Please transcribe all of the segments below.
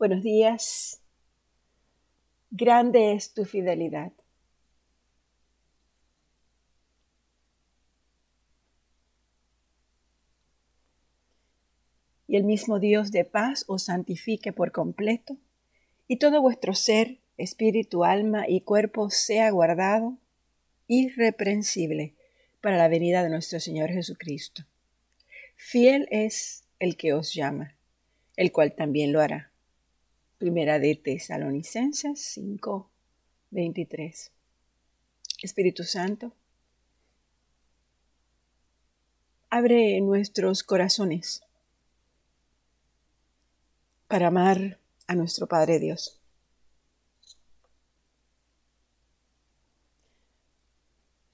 Buenos días. Grande es tu fidelidad. Y el mismo Dios de paz os santifique por completo, y todo vuestro ser, espíritu, alma y cuerpo sea guardado irreprensible para la venida de nuestro Señor Jesucristo. Fiel es el que os llama, el cual también lo hará. Primera de Tesalonicenses 5, 23. Espíritu Santo, abre nuestros corazones para amar a nuestro Padre Dios.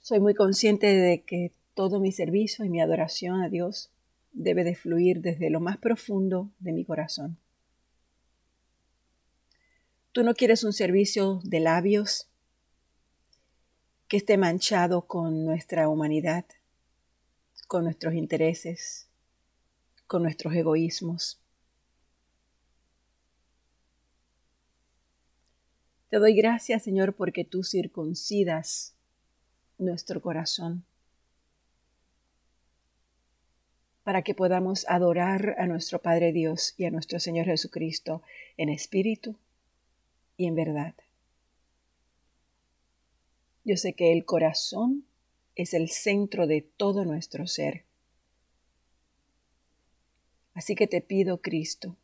Soy muy consciente de que todo mi servicio y mi adoración a Dios debe de fluir desde lo más profundo de mi corazón. Tú no quieres un servicio de labios que esté manchado con nuestra humanidad, con nuestros intereses, con nuestros egoísmos. Te doy gracias, Señor, porque tú circuncidas nuestro corazón para que podamos adorar a nuestro Padre Dios y a nuestro Señor Jesucristo en espíritu y en verdad. Yo sé que el corazón es el centro de todo nuestro ser. Así que te pido, Cristo,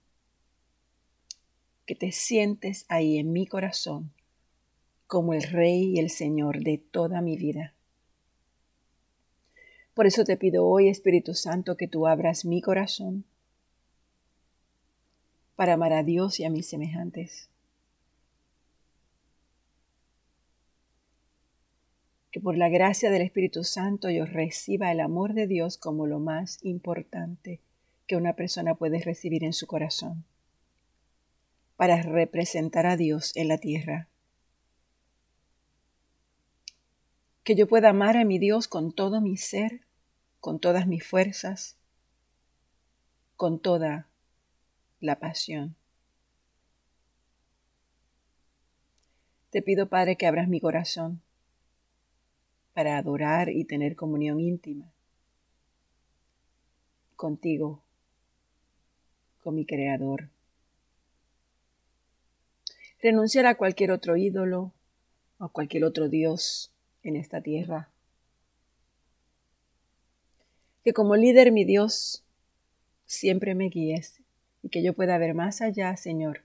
que te sientes ahí en mi corazón como el Rey y el Señor de toda mi vida. Por eso te pido hoy, Espíritu Santo, que tú abras mi corazón para amar a Dios y a mis semejantes. Que por la gracia del Espíritu Santo yo reciba el amor de Dios como lo más importante que una persona puede recibir en su corazón para representar a Dios en la tierra. Que yo pueda amar a mi Dios con todo mi ser, con todas mis fuerzas, con toda la pasión. Te pido, Padre, que abras mi corazón para adorar y tener comunión íntima contigo, con mi Creador. Renunciar a cualquier otro ídolo, a cualquier otro Dios en esta tierra. Que como líder mi Dios siempre me guíes y que yo pueda ver más allá, Señor,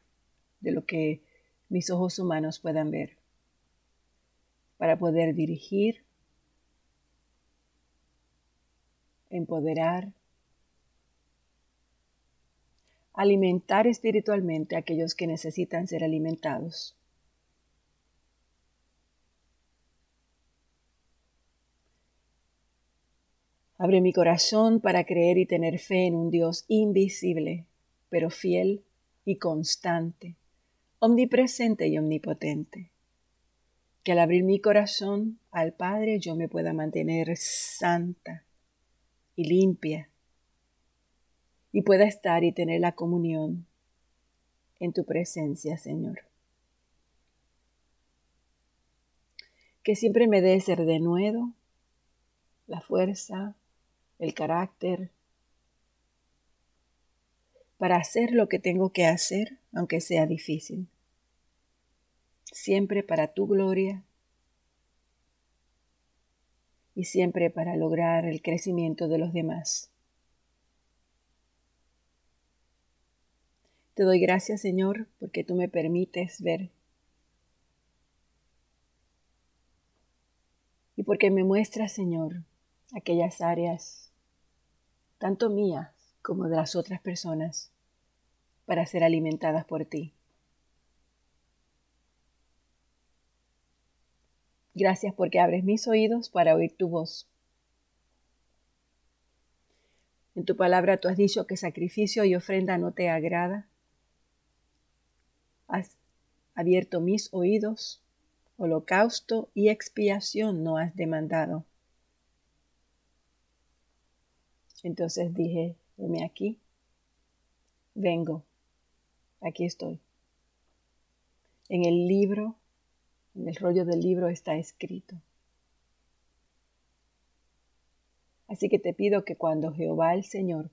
de lo que mis ojos humanos puedan ver, para poder dirigir empoderar, alimentar espiritualmente a aquellos que necesitan ser alimentados. Abre mi corazón para creer y tener fe en un Dios invisible, pero fiel y constante, omnipresente y omnipotente. Que al abrir mi corazón al Padre yo me pueda mantener santa, y limpia y pueda estar y tener la comunión en tu presencia, Señor. Que siempre me dé ser de nuevo la fuerza, el carácter para hacer lo que tengo que hacer, aunque sea difícil. Siempre para tu gloria y siempre para lograr el crecimiento de los demás. Te doy gracias, Señor, porque tú me permites ver y porque me muestras, Señor, aquellas áreas, tanto mías como de las otras personas, para ser alimentadas por ti. Gracias porque abres mis oídos para oír tu voz. En tu palabra tú has dicho que sacrificio y ofrenda no te agrada. Has abierto mis oídos, holocausto y expiación no has demandado. Entonces dije, heme aquí, vengo, aquí estoy. En el libro, en el rollo del libro está escrito. Así que te pido que cuando Jehová el Señor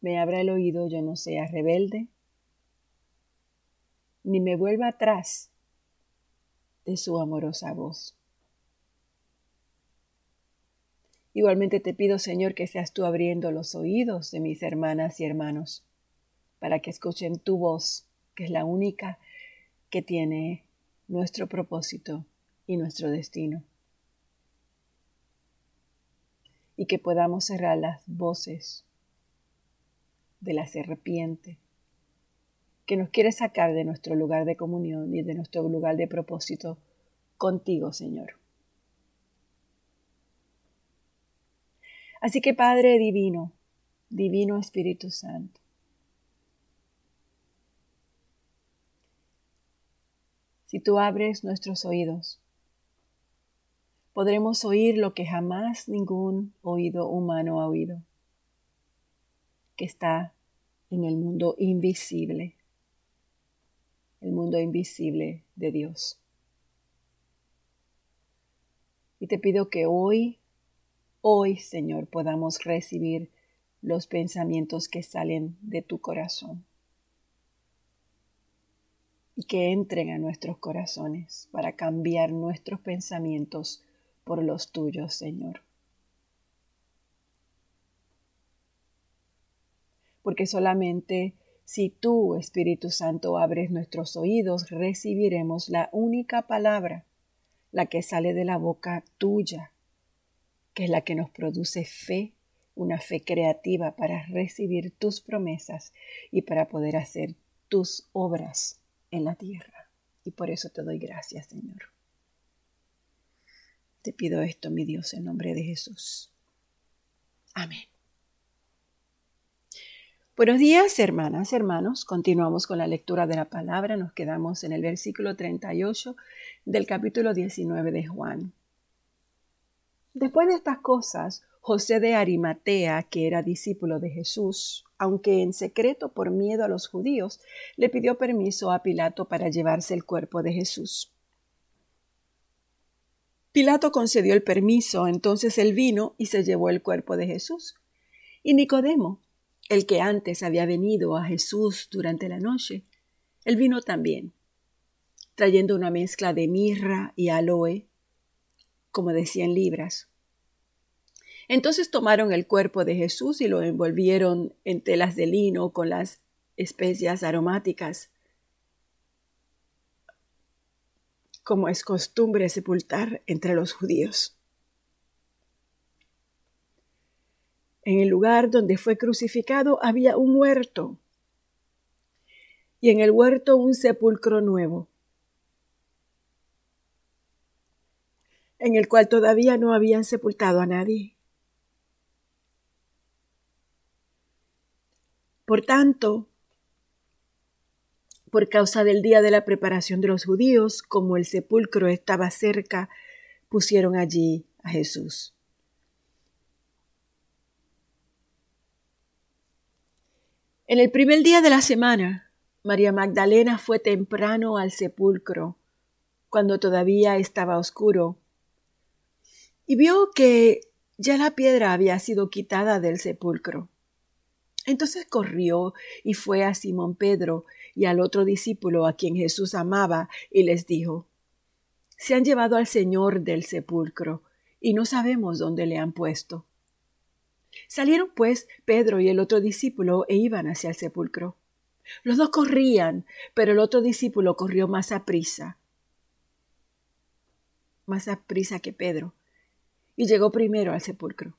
me abra el oído, yo no sea rebelde, ni me vuelva atrás de su amorosa voz. Igualmente te pido, Señor, que seas tú abriendo los oídos de mis hermanas y hermanos, para que escuchen tu voz, que es la única que tiene nuestro propósito y nuestro destino. Y que podamos cerrar las voces de la serpiente que nos quiere sacar de nuestro lugar de comunión y de nuestro lugar de propósito contigo, Señor. Así que Padre Divino, Divino Espíritu Santo, si tú abres nuestros oídos, podremos oír lo que jamás ningún oído humano ha oído, que está en el mundo invisible el mundo invisible de Dios. Y te pido que hoy, hoy Señor, podamos recibir los pensamientos que salen de tu corazón y que entren a nuestros corazones para cambiar nuestros pensamientos por los tuyos, Señor. Porque solamente si tú, Espíritu Santo, abres nuestros oídos, recibiremos la única palabra, la que sale de la boca tuya, que es la que nos produce fe, una fe creativa para recibir tus promesas y para poder hacer tus obras en la tierra. Y por eso te doy gracias, Señor. Te pido esto, mi Dios, en nombre de Jesús. Amén. Buenos días, hermanas, hermanos. Continuamos con la lectura de la palabra. Nos quedamos en el versículo 38 del capítulo 19 de Juan. Después de estas cosas, José de Arimatea, que era discípulo de Jesús, aunque en secreto por miedo a los judíos, le pidió permiso a Pilato para llevarse el cuerpo de Jesús. Pilato concedió el permiso, entonces él vino y se llevó el cuerpo de Jesús. Y Nicodemo, el que antes había venido a Jesús durante la noche, él vino también, trayendo una mezcla de mirra y aloe, como decían libras. Entonces tomaron el cuerpo de Jesús y lo envolvieron en telas de lino con las especias aromáticas, como es costumbre sepultar entre los judíos. En el lugar donde fue crucificado había un huerto y en el huerto un sepulcro nuevo, en el cual todavía no habían sepultado a nadie. Por tanto, por causa del día de la preparación de los judíos, como el sepulcro estaba cerca, pusieron allí a Jesús. En el primer día de la semana, María Magdalena fue temprano al sepulcro, cuando todavía estaba oscuro, y vio que ya la piedra había sido quitada del sepulcro. Entonces corrió y fue a Simón Pedro y al otro discípulo a quien Jesús amaba, y les dijo Se han llevado al Señor del sepulcro, y no sabemos dónde le han puesto. Salieron pues Pedro y el otro discípulo e iban hacia el sepulcro. Los dos corrían, pero el otro discípulo corrió más a prisa, más a prisa que Pedro, y llegó primero al sepulcro.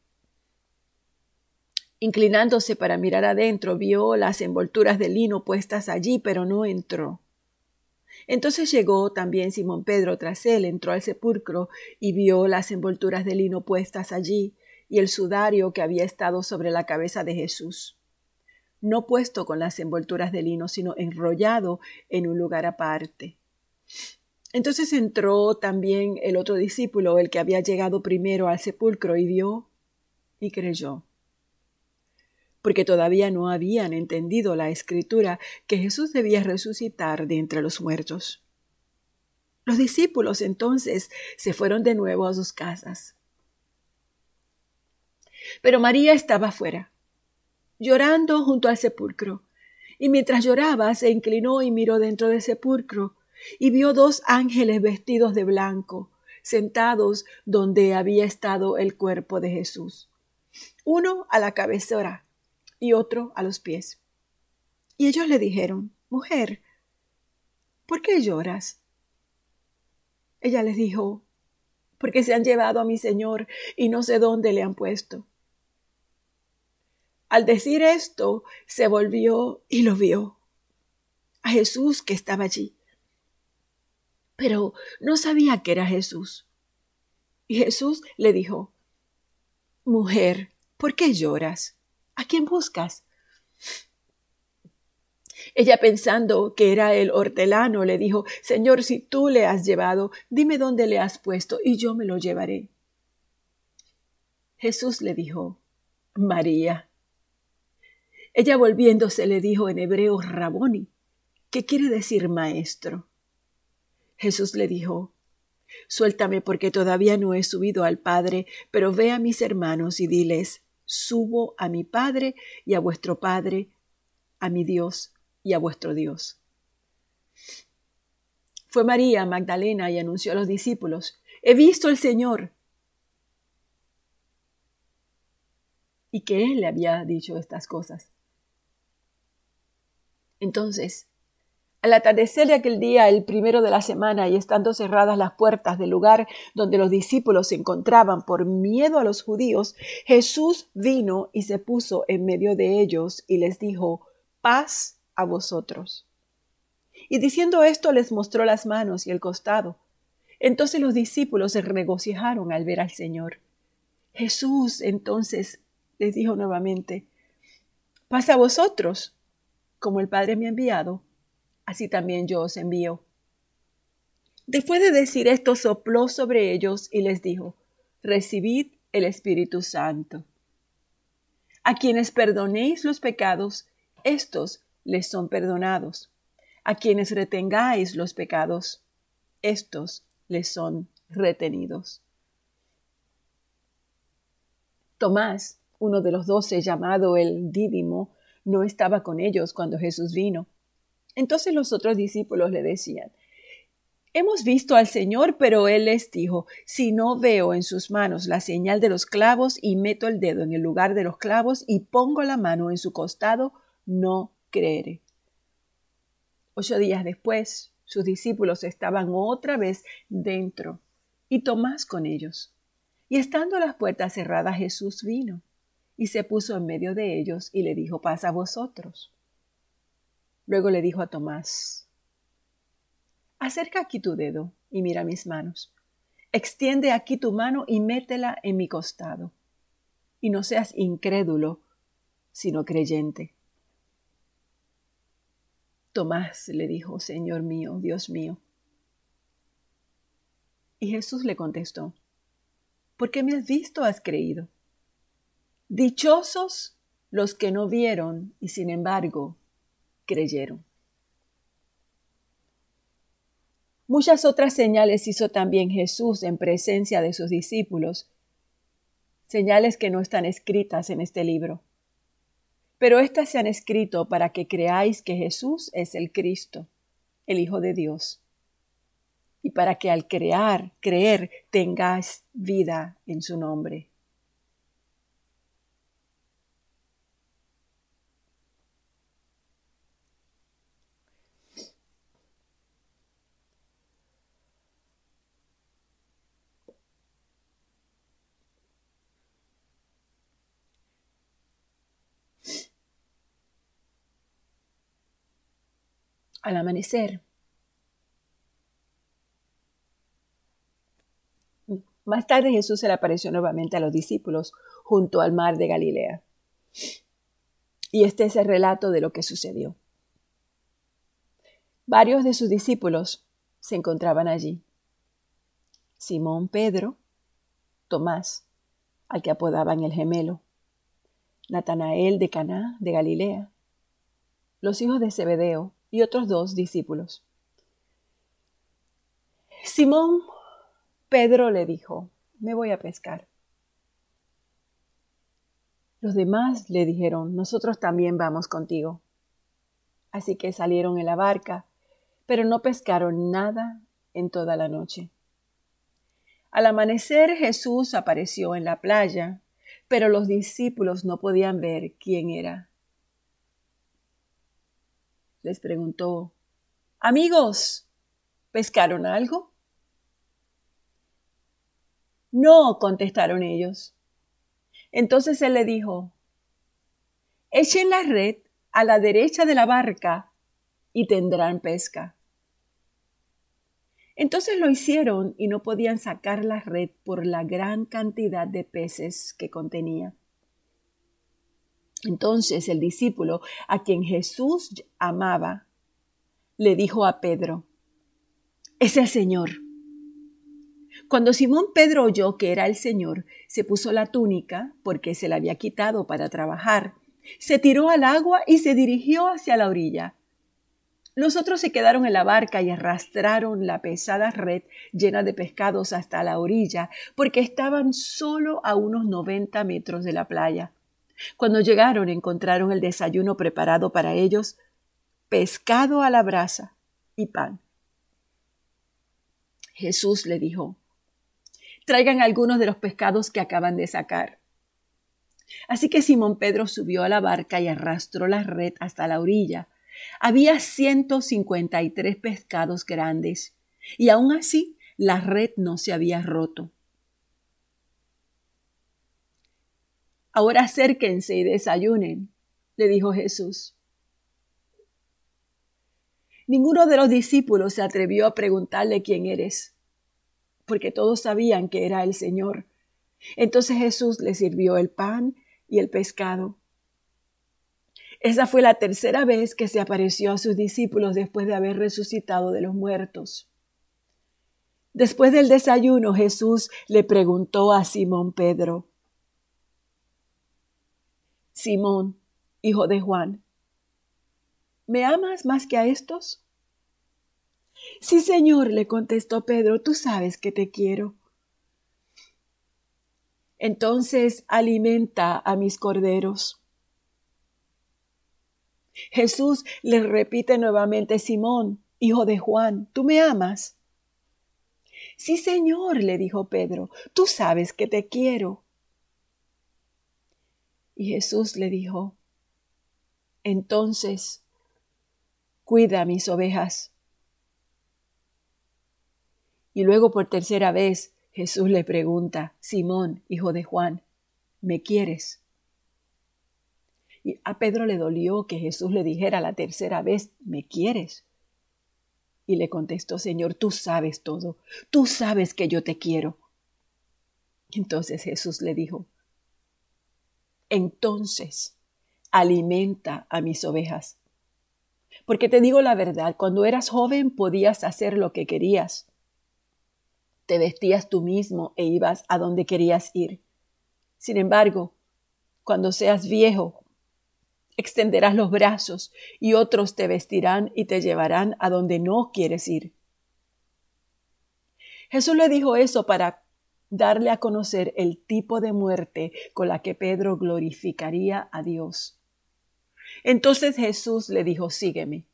Inclinándose para mirar adentro, vio las envolturas de lino puestas allí, pero no entró. Entonces llegó también Simón Pedro tras él, entró al sepulcro y vio las envolturas de lino puestas allí, y el sudario que había estado sobre la cabeza de Jesús, no puesto con las envolturas de lino, sino enrollado en un lugar aparte. Entonces entró también el otro discípulo, el que había llegado primero al sepulcro, y vio y creyó. Porque todavía no habían entendido la escritura que Jesús debía resucitar de entre los muertos. Los discípulos entonces se fueron de nuevo a sus casas. Pero María estaba fuera, llorando junto al sepulcro, y mientras lloraba se inclinó y miró dentro del sepulcro, y vio dos ángeles vestidos de blanco, sentados donde había estado el cuerpo de Jesús, uno a la cabecera y otro a los pies. Y ellos le dijeron, Mujer, ¿por qué lloras? Ella les dijo, porque se han llevado a mi Señor y no sé dónde le han puesto. Al decir esto, se volvió y lo vio, a Jesús que estaba allí. Pero no sabía que era Jesús. Y Jesús le dijo, Mujer, ¿por qué lloras? ¿A quién buscas? Ella pensando que era el hortelano, le dijo, Señor, si tú le has llevado, dime dónde le has puesto y yo me lo llevaré. Jesús le dijo, María. Ella volviéndose le dijo en hebreo Raboni, ¿qué quiere decir maestro. Jesús le dijo, Suéltame porque todavía no he subido al Padre, pero ve a mis hermanos y diles, subo a mi Padre y a vuestro Padre, a mi Dios y a vuestro Dios. Fue María Magdalena y anunció a los discípulos, he visto al Señor. Y que Él le había dicho estas cosas. Entonces al atardecer de aquel día, el primero de la semana, y estando cerradas las puertas del lugar donde los discípulos se encontraban por miedo a los judíos, Jesús vino y se puso en medio de ellos y les dijo, paz a vosotros. Y diciendo esto les mostró las manos y el costado. Entonces los discípulos se regocijaron al ver al Señor. Jesús entonces les dijo nuevamente, paz a vosotros, como el Padre me ha enviado así también yo os envío. Después de decir esto, sopló sobre ellos y les dijo, recibid el Espíritu Santo. A quienes perdonéis los pecados, estos les son perdonados. A quienes retengáis los pecados, estos les son retenidos. Tomás, uno de los doce llamado el Dídimo, no estaba con ellos cuando Jesús vino. Entonces los otros discípulos le decían, Hemos visto al Señor, pero él les dijo, si no veo en sus manos la señal de los clavos y meto el dedo en el lugar de los clavos y pongo la mano en su costado, no creeré. Ocho días después, sus discípulos estaban otra vez dentro y Tomás con ellos. Y estando las puertas cerradas, Jesús vino y se puso en medio de ellos y le dijo, pasa a vosotros. Luego le dijo a Tomás, Acerca aquí tu dedo y mira mis manos. Extiende aquí tu mano y métela en mi costado. Y no seas incrédulo, sino creyente. Tomás le dijo, Señor mío, Dios mío. Y Jesús le contestó, porque me has visto has creído. Dichosos los que no vieron y sin embargo creyeron. Muchas otras señales hizo también Jesús en presencia de sus discípulos, señales que no están escritas en este libro. Pero éstas se han escrito para que creáis que Jesús es el Cristo, el Hijo de Dios, y para que al crear, creer, tengáis vida en su nombre. Al amanecer. Más tarde Jesús se le apareció nuevamente a los discípulos junto al mar de Galilea. Y este es el relato de lo que sucedió. Varios de sus discípulos se encontraban allí. Simón Pedro, Tomás, al que apodaban el gemelo, Natanael de Caná de Galilea, los hijos de Zebedeo y otros dos discípulos. Simón Pedro le dijo, me voy a pescar. Los demás le dijeron, nosotros también vamos contigo. Así que salieron en la barca, pero no pescaron nada en toda la noche. Al amanecer Jesús apareció en la playa, pero los discípulos no podían ver quién era. Les preguntó, Amigos, ¿pescaron algo? No, contestaron ellos. Entonces él le dijo, Echen la red a la derecha de la barca y tendrán pesca. Entonces lo hicieron y no podían sacar la red por la gran cantidad de peces que contenía. Entonces el discípulo, a quien Jesús amaba, le dijo a Pedro, es el Señor. Cuando Simón Pedro oyó que era el Señor, se puso la túnica, porque se la había quitado para trabajar, se tiró al agua y se dirigió hacia la orilla. Los otros se quedaron en la barca y arrastraron la pesada red llena de pescados hasta la orilla, porque estaban solo a unos 90 metros de la playa. Cuando llegaron encontraron el desayuno preparado para ellos, pescado a la brasa y pan. Jesús le dijo, traigan algunos de los pescados que acaban de sacar. Así que Simón Pedro subió a la barca y arrastró la red hasta la orilla había 153 pescados grandes y aún así la red no se había roto. Ahora acérquense y desayunen, le dijo Jesús. Ninguno de los discípulos se atrevió a preguntarle quién eres, porque todos sabían que era el Señor. Entonces Jesús le sirvió el pan y el pescado. Esa fue la tercera vez que se apareció a sus discípulos después de haber resucitado de los muertos. Después del desayuno Jesús le preguntó a Simón Pedro, Simón, hijo de Juan, ¿me amas más que a estos? Sí, Señor, le contestó Pedro, tú sabes que te quiero. Entonces alimenta a mis corderos. Jesús le repite nuevamente, Simón, hijo de Juan, ¿tú me amas? Sí, Señor, le dijo Pedro, tú sabes que te quiero. Y Jesús le dijo, entonces, cuida mis ovejas. Y luego por tercera vez Jesús le pregunta, Simón, hijo de Juan, ¿me quieres? Y a Pedro le dolió que Jesús le dijera la tercera vez, ¿me quieres? Y le contestó, Señor, tú sabes todo, tú sabes que yo te quiero. Entonces Jesús le dijo, entonces alimenta a mis ovejas. Porque te digo la verdad, cuando eras joven podías hacer lo que querías. Te vestías tú mismo e ibas a donde querías ir. Sin embargo, cuando seas viejo, extenderás los brazos y otros te vestirán y te llevarán a donde no quieres ir. Jesús le dijo eso para darle a conocer el tipo de muerte con la que Pedro glorificaría a Dios. Entonces Jesús le dijo, sígueme.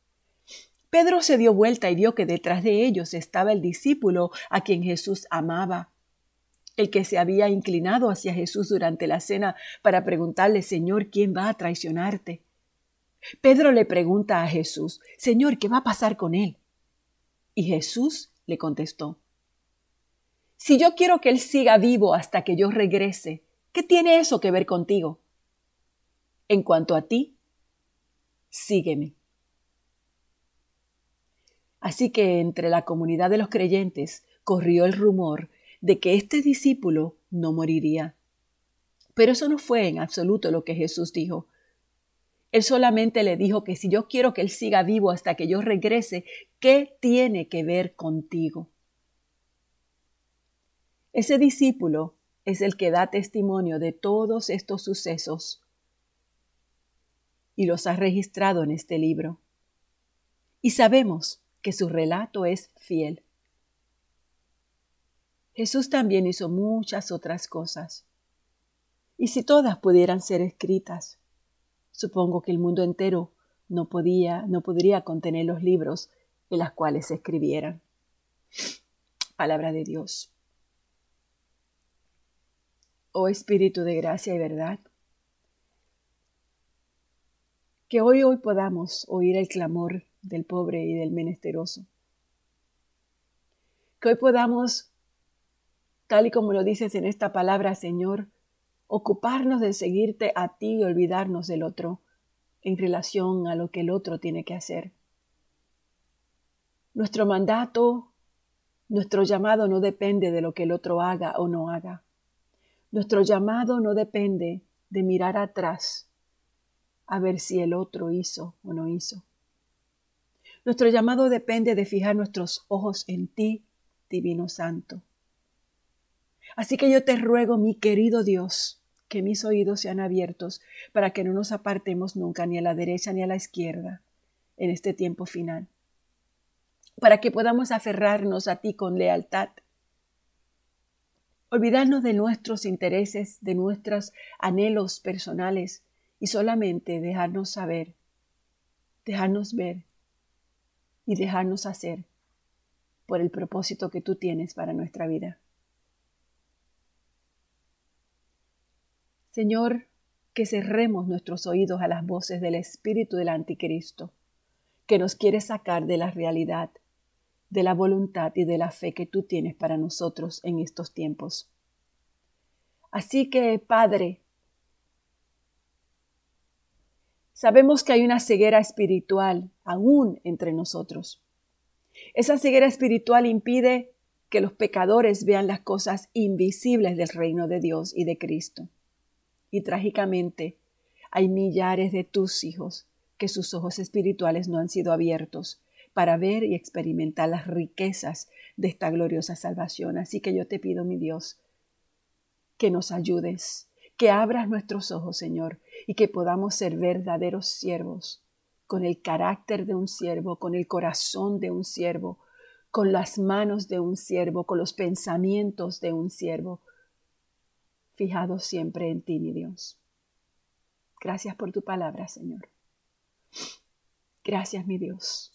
Pedro se dio vuelta y vio que detrás de ellos estaba el discípulo a quien Jesús amaba el que se había inclinado hacia Jesús durante la cena para preguntarle, Señor, ¿quién va a traicionarte? Pedro le pregunta a Jesús, Señor, ¿qué va a pasar con él? Y Jesús le contestó, Si yo quiero que él siga vivo hasta que yo regrese, ¿qué tiene eso que ver contigo? En cuanto a ti, sígueme. Así que entre la comunidad de los creyentes corrió el rumor de que este discípulo no moriría. Pero eso no fue en absoluto lo que Jesús dijo. Él solamente le dijo que si yo quiero que él siga vivo hasta que yo regrese, ¿qué tiene que ver contigo? Ese discípulo es el que da testimonio de todos estos sucesos y los ha registrado en este libro. Y sabemos que su relato es fiel. Jesús también hizo muchas otras cosas. Y si todas pudieran ser escritas, supongo que el mundo entero no podía, no podría contener los libros en las cuales se escribieran. Palabra de Dios. Oh Espíritu de gracia y verdad, que hoy hoy podamos oír el clamor del pobre y del menesteroso. Que hoy podamos, tal y como lo dices en esta palabra, Señor, ocuparnos de seguirte a ti y olvidarnos del otro en relación a lo que el otro tiene que hacer. Nuestro mandato, nuestro llamado no depende de lo que el otro haga o no haga. Nuestro llamado no depende de mirar atrás a ver si el otro hizo o no hizo. Nuestro llamado depende de fijar nuestros ojos en ti, Divino Santo. Así que yo te ruego, mi querido Dios, que mis oídos sean abiertos para que no nos apartemos nunca ni a la derecha ni a la izquierda en este tiempo final, para que podamos aferrarnos a ti con lealtad, olvidarnos de nuestros intereses, de nuestros anhelos personales y solamente dejarnos saber, dejarnos ver y dejarnos hacer por el propósito que tú tienes para nuestra vida. Señor, que cerremos nuestros oídos a las voces del espíritu del anticristo, que nos quiere sacar de la realidad, de la voluntad y de la fe que tú tienes para nosotros en estos tiempos. Así que, Padre, sabemos que hay una ceguera espiritual aún entre nosotros. Esa ceguera espiritual impide que los pecadores vean las cosas invisibles del reino de Dios y de Cristo y trágicamente hay millares de tus hijos que sus ojos espirituales no han sido abiertos para ver y experimentar las riquezas de esta gloriosa salvación. Así que yo te pido, mi Dios, que nos ayudes, que abras nuestros ojos, Señor, y que podamos ser verdaderos siervos, con el carácter de un siervo, con el corazón de un siervo, con las manos de un siervo, con los pensamientos de un siervo, fijado siempre en ti, mi Dios. Gracias por tu palabra, Señor. Gracias, mi Dios,